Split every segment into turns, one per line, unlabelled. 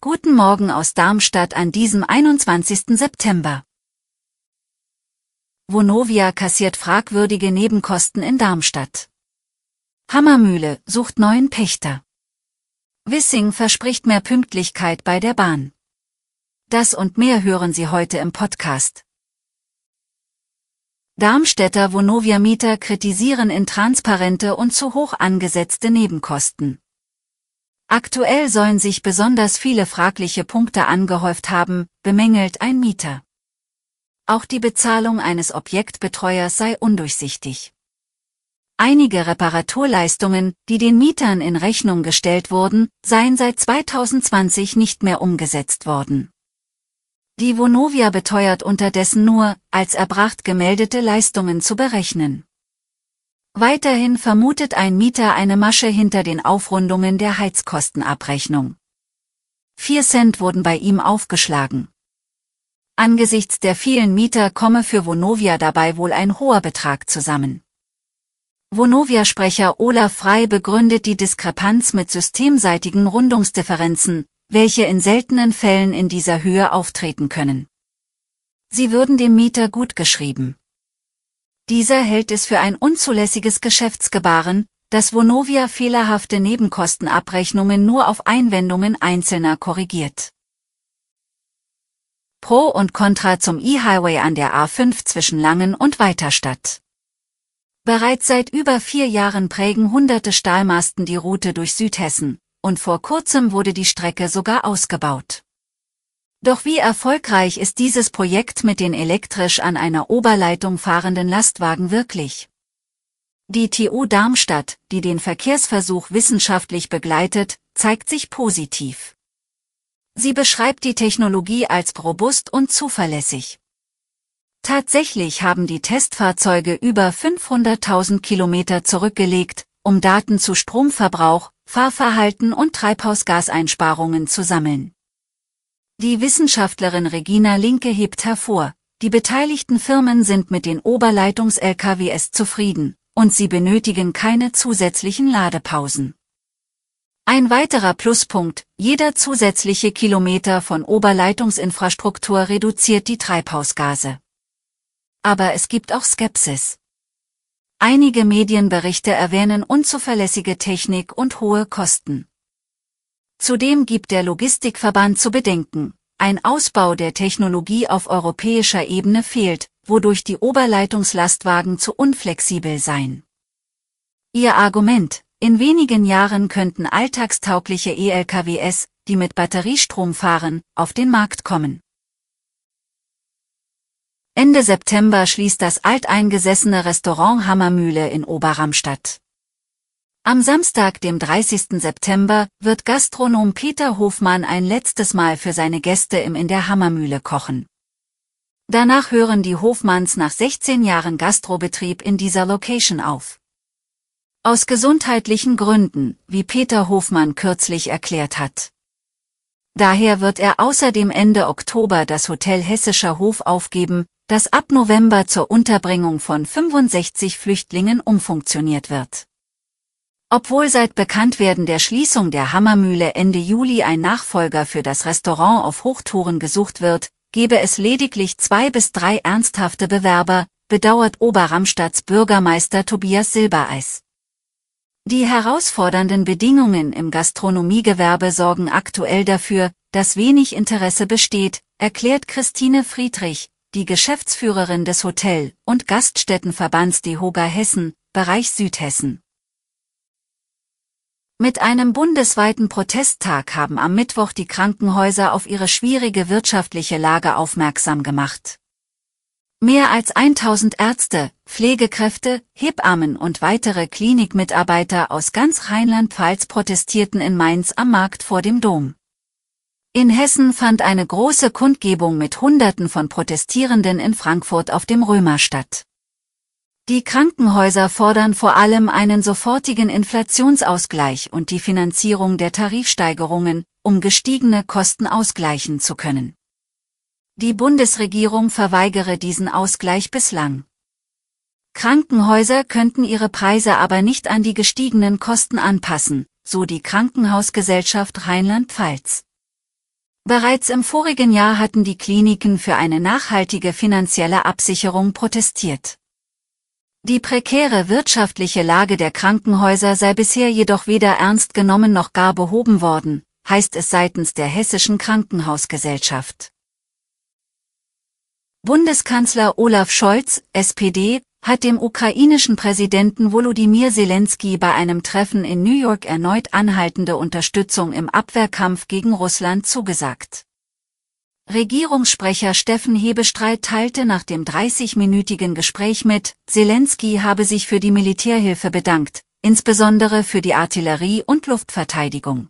Guten Morgen aus Darmstadt an diesem 21. September. Vonovia kassiert fragwürdige Nebenkosten in Darmstadt. Hammermühle sucht neuen Pächter. Wissing verspricht mehr Pünktlichkeit bei der Bahn. Das und mehr hören Sie heute im Podcast. Darmstädter Vonovia-Mieter kritisieren intransparente und zu hoch angesetzte Nebenkosten. Aktuell sollen sich besonders viele fragliche Punkte angehäuft haben, bemängelt ein Mieter. Auch die Bezahlung eines Objektbetreuers sei undurchsichtig. Einige Reparaturleistungen, die den Mietern in Rechnung gestellt wurden, seien seit 2020 nicht mehr umgesetzt worden. Die Vonovia beteuert unterdessen nur, als erbracht gemeldete Leistungen zu berechnen. Weiterhin vermutet ein Mieter eine Masche hinter den Aufrundungen der Heizkostenabrechnung. 4 Cent wurden bei ihm aufgeschlagen. Angesichts der vielen Mieter komme für Vonovia dabei wohl ein hoher Betrag zusammen. Vonovia-Sprecher Olaf Frei begründet die Diskrepanz mit systemseitigen Rundungsdifferenzen, welche in seltenen Fällen in dieser Höhe auftreten können. Sie würden dem Mieter gut geschrieben. Dieser hält es für ein unzulässiges Geschäftsgebaren, dass Vonovia fehlerhafte Nebenkostenabrechnungen nur auf Einwendungen Einzelner korrigiert. Pro und Contra zum E-Highway an der A5 zwischen Langen und Weiterstadt. Bereits seit über vier Jahren prägen hunderte Stahlmasten die Route durch Südhessen, und vor kurzem wurde die Strecke sogar ausgebaut. Doch wie erfolgreich ist dieses Projekt mit den elektrisch an einer Oberleitung fahrenden Lastwagen wirklich? Die TU Darmstadt, die den Verkehrsversuch wissenschaftlich begleitet, zeigt sich positiv. Sie beschreibt die Technologie als robust und zuverlässig. Tatsächlich haben die Testfahrzeuge über 500.000 Kilometer zurückgelegt, um Daten zu Stromverbrauch, Fahrverhalten und Treibhausgaseinsparungen zu sammeln. Die Wissenschaftlerin Regina Linke hebt hervor, die beteiligten Firmen sind mit den Oberleitungs-LKWs zufrieden, und sie benötigen keine zusätzlichen Ladepausen. Ein weiterer Pluspunkt, jeder zusätzliche Kilometer von Oberleitungsinfrastruktur reduziert die Treibhausgase. Aber es gibt auch Skepsis. Einige Medienberichte erwähnen unzuverlässige Technik und hohe Kosten. Zudem gibt der Logistikverband zu bedenken, ein Ausbau der Technologie auf europäischer Ebene fehlt, wodurch die Oberleitungslastwagen zu unflexibel seien. Ihr Argument, in wenigen Jahren könnten alltagstaugliche ELKWs, die mit Batteriestrom fahren, auf den Markt kommen. Ende September schließt das alteingesessene Restaurant Hammermühle in Oberramstadt. Am Samstag, dem 30. September, wird Gastronom Peter Hofmann ein letztes Mal für seine Gäste im in der Hammermühle kochen. Danach hören die Hofmanns nach 16 Jahren Gastrobetrieb in dieser Location auf. Aus gesundheitlichen Gründen, wie Peter Hofmann kürzlich erklärt hat. Daher wird er außerdem Ende Oktober das Hotel Hessischer Hof aufgeben, das ab November zur Unterbringung von 65 Flüchtlingen umfunktioniert wird. Obwohl seit Bekanntwerden der Schließung der Hammermühle Ende Juli ein Nachfolger für das Restaurant auf Hochtouren gesucht wird, gebe es lediglich zwei bis drei ernsthafte Bewerber, bedauert Oberramstadts Bürgermeister Tobias Silbereis. Die herausfordernden Bedingungen im Gastronomiegewerbe sorgen aktuell dafür, dass wenig Interesse besteht, erklärt Christine Friedrich, die Geschäftsführerin des Hotel- und Gaststättenverbands DEHOGA Hessen, Bereich Südhessen. Mit einem bundesweiten Protesttag haben am Mittwoch die Krankenhäuser auf ihre schwierige wirtschaftliche Lage aufmerksam gemacht. Mehr als 1000 Ärzte, Pflegekräfte, Hebammen und weitere Klinikmitarbeiter aus ganz Rheinland-Pfalz protestierten in Mainz am Markt vor dem Dom. In Hessen fand eine große Kundgebung mit Hunderten von Protestierenden in Frankfurt auf dem Römer statt. Die Krankenhäuser fordern vor allem einen sofortigen Inflationsausgleich und die Finanzierung der Tarifsteigerungen, um gestiegene Kosten ausgleichen zu können. Die Bundesregierung verweigere diesen Ausgleich bislang. Krankenhäuser könnten ihre Preise aber nicht an die gestiegenen Kosten anpassen, so die Krankenhausgesellschaft Rheinland-Pfalz. Bereits im vorigen Jahr hatten die Kliniken für eine nachhaltige finanzielle Absicherung protestiert. Die prekäre wirtschaftliche Lage der Krankenhäuser sei bisher jedoch weder ernst genommen noch gar behoben worden, heißt es seitens der Hessischen Krankenhausgesellschaft. Bundeskanzler Olaf Scholz, SPD, hat dem ukrainischen Präsidenten Volodymyr Zelensky bei einem Treffen in New York erneut anhaltende Unterstützung im Abwehrkampf gegen Russland zugesagt. Regierungssprecher Steffen Hebestreit teilte nach dem 30-minütigen Gespräch mit, Zelensky habe sich für die Militärhilfe bedankt, insbesondere für die Artillerie und Luftverteidigung.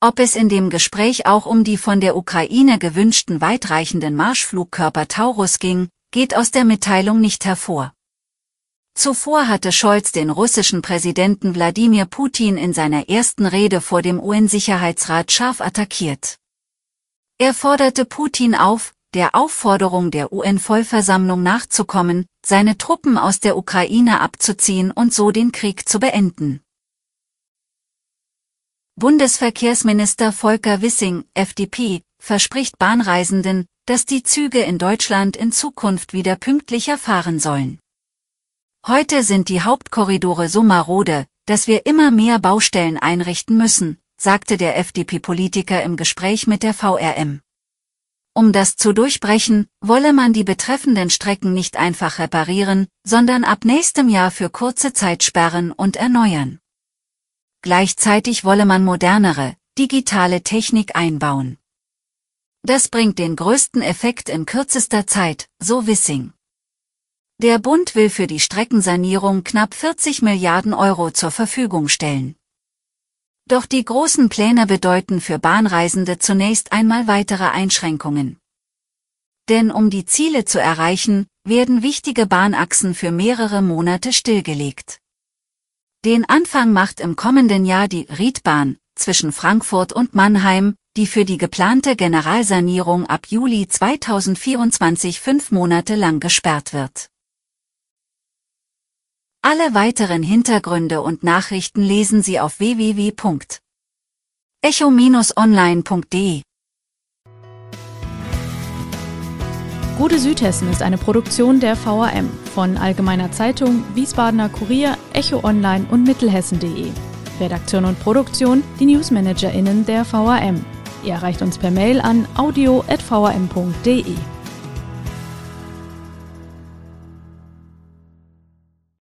Ob es in dem Gespräch auch um die von der Ukraine gewünschten weitreichenden Marschflugkörper Taurus ging, geht aus der Mitteilung nicht hervor. Zuvor hatte Scholz den russischen Präsidenten Wladimir Putin in seiner ersten Rede vor dem UN-Sicherheitsrat scharf attackiert. Er forderte Putin auf, der Aufforderung der UN-Vollversammlung nachzukommen, seine Truppen aus der Ukraine abzuziehen und so den Krieg zu beenden. Bundesverkehrsminister Volker Wissing, FDP, verspricht Bahnreisenden, dass die Züge in Deutschland in Zukunft wieder pünktlicher fahren sollen. Heute sind die Hauptkorridore so marode, dass wir immer mehr Baustellen einrichten müssen, sagte der FDP-Politiker im Gespräch mit der VRM. Um das zu durchbrechen, wolle man die betreffenden Strecken nicht einfach reparieren, sondern ab nächstem Jahr für kurze Zeit sperren und erneuern. Gleichzeitig wolle man modernere, digitale Technik einbauen. Das bringt den größten Effekt in kürzester Zeit, so Wissing. Der Bund will für die Streckensanierung knapp 40 Milliarden Euro zur Verfügung stellen. Doch die großen Pläne bedeuten für Bahnreisende zunächst einmal weitere Einschränkungen. Denn um die Ziele zu erreichen, werden wichtige Bahnachsen für mehrere Monate stillgelegt. Den Anfang macht im kommenden Jahr die Riedbahn zwischen Frankfurt und Mannheim, die für die geplante Generalsanierung ab Juli 2024 fünf Monate lang gesperrt wird. Alle weiteren Hintergründe und Nachrichten lesen Sie auf www.echo-online.de.
Gute Südhessen ist eine Produktion der VRM von Allgemeiner Zeitung, Wiesbadener Kurier, Echo Online und Mittelhessen.de. Redaktion und Produktion die NewsmanagerInnen der VRM. Ihr erreicht uns per Mail an audio.vrm.de.